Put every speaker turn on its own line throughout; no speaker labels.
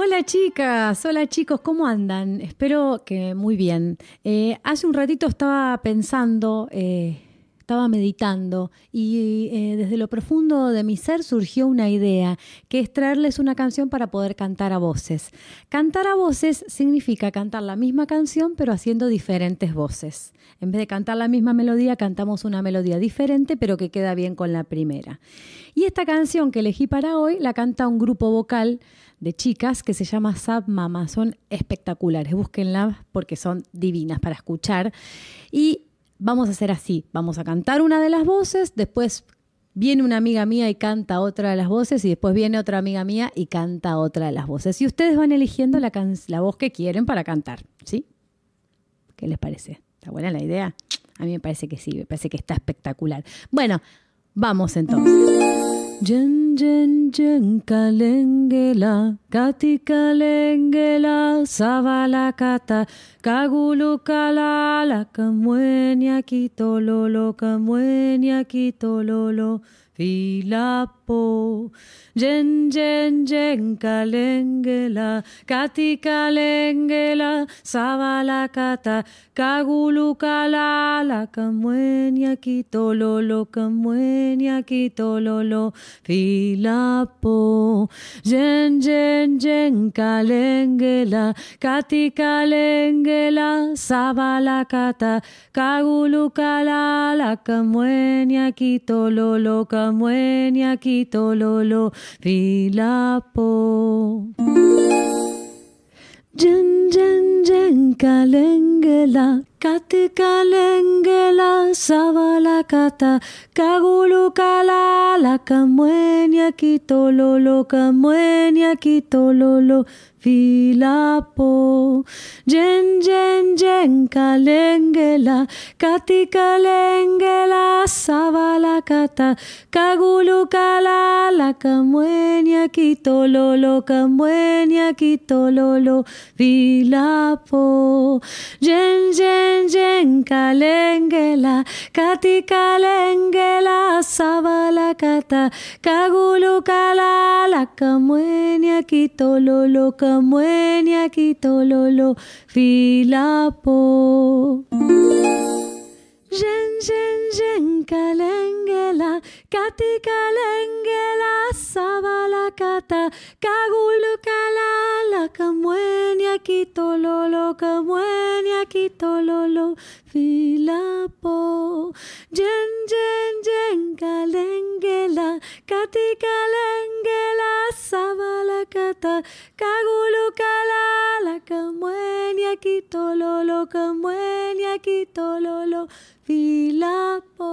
Hola chicas, hola chicos, ¿cómo andan? Espero que muy bien. Eh, hace un ratito estaba pensando, eh, estaba meditando y eh, desde lo profundo de mi ser surgió una idea, que es traerles una canción para poder cantar a voces. Cantar a voces significa cantar la misma canción pero haciendo diferentes voces. En vez de cantar la misma melodía, cantamos una melodía diferente pero que queda bien con la primera. Y esta canción que elegí para hoy la canta un grupo vocal de chicas que se llama Sab Mama. Son espectaculares, búsquenlas porque son divinas para escuchar. Y vamos a hacer así, vamos a cantar una de las voces, después viene una amiga mía y canta otra de las voces y después viene otra amiga mía y canta otra de las voces. Y ustedes van eligiendo la, la voz que quieren para cantar, ¿sí? ¿Qué les parece? ¿Está buena la idea? A mí me parece que sí, me parece que está espectacular. Bueno, vamos entonces. Jen jen jen kalengela, kati kalengela, savala kata, kagulu kalala, kamuenya kitololo, kamuenya kitololo, filapo. Jen jen jen kalengela, kati kalengela, savala kata, kagulu kalala, kamuenya kitololo, kamuenya kitololo, filapo. Jen jen jen kalengela, kati kalengela, savala kata, kagulu kalala, kamuenya kitololo, kamuenya kitololo, filapo. Jen jen jen kalengela, kati kalengela, savala kata, kagulu kalala, kamuenya kitololo, kamuenya kitololo, filapo. Jen jen jen kalengela, kati kalengela, savala kata, kagulu kalala, kamuenya kitololo, kamuenya kitololo, filapo. Jen jen jen kalengela, kati kalengela, savala kata, kagulu kalala, kamuenya kitololo, kamuenya kitololo, filapo. Jen jen jen kalengela, kati kalengela, savala kata, kagulu kalala, kamuenya kitololo, kamuenya kitololo, filapo. Jen jen jen kalengela, kati kalengela, savala kata, kagulu kalala, kamuenya kitololo, kamuenya kitololo, filapo.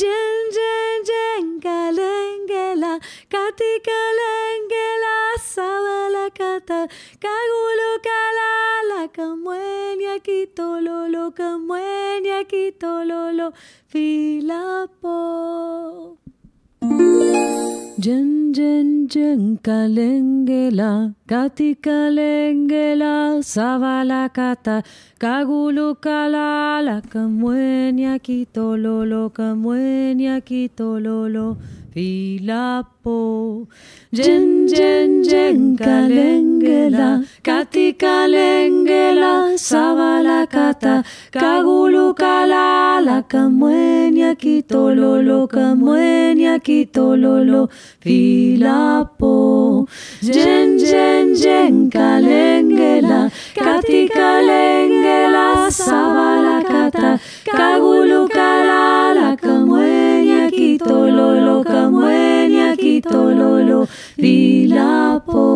Jen jen jen kalengela, kati kalengela, savala kata, kagulu kalala, kamuenya kitololo, kamuenya kitololo, filapo. Jen jen jen kalengela, kati kalengela, savala kata, kagulu kalala, kamuenya kitololo, kamuenya kitololo, filapo. Jen jen jen kalengela, kati kalengela, savala kata, kagulu kalala, kamuenya kitololo, kamuenya kitololo, filapo. Jen jen jen kalengela, kati kalengela, savala kata, kagulu kalala, kamuenya kitololo, kamuenya kitololo, filapo.